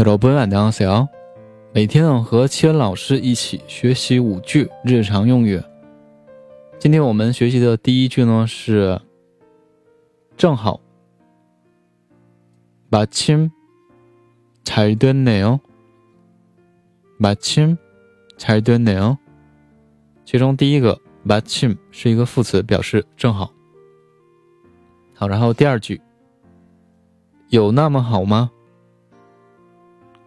여러분안녕하세요。每天和七恩老师一起学习五句日常用语。今天我们学习的第一句呢是“正好”。마침잘됐네 요。 마침잘됐네 요。 其中第一个“마침”是一个副词，表示正好。好，然后第二句，有那么好吗？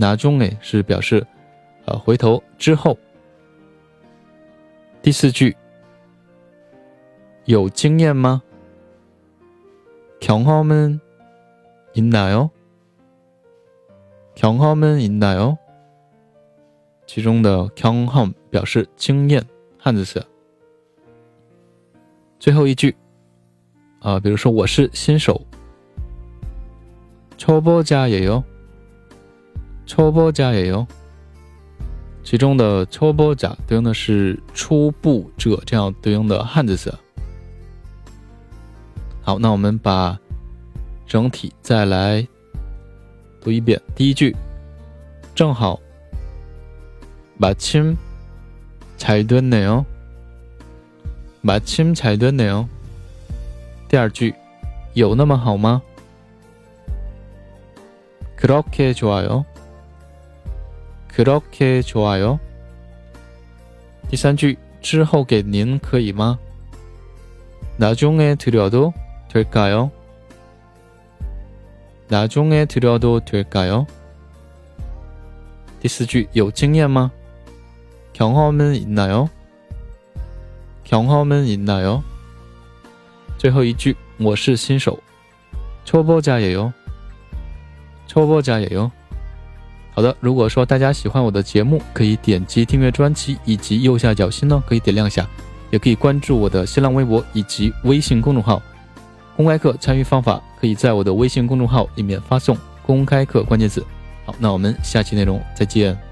나중에是表示，呃，回头之后。第四句，有经验吗？경험은있나 요？ 경험은있나 요？ 其中的경험表示经验，汉字词。最后一句，啊，比如说我是新手，초보자예 요。 초보자예 요。 其中的초보자对应的是初步者，这样对应的汉字词。好，那我们把整体再来读一遍。第一句，正好，마침잘됐네 요。 마침잘됐네 요。 第二句，有那么好吗？그렇게좋아 요。 그렇게좋아 요。 第三句，之后给您可以吗？나중에드려도될까 요？ 나중에드려도될까 요？ 第四句，有经验吗？경험은있나 요？ 경험은있나 요？ 最后一句，我是新手，초보자예 요。 초보자예 요。 好的，如果说大家喜欢我的节目，可以点击订阅专辑，以及右下角心呢可以点亮一下，也可以关注我的新浪微博以及微信公众号。公开课参与方法可以在我的微信公众号里面发送“公开课”关键字。好，那我们下期内容再见。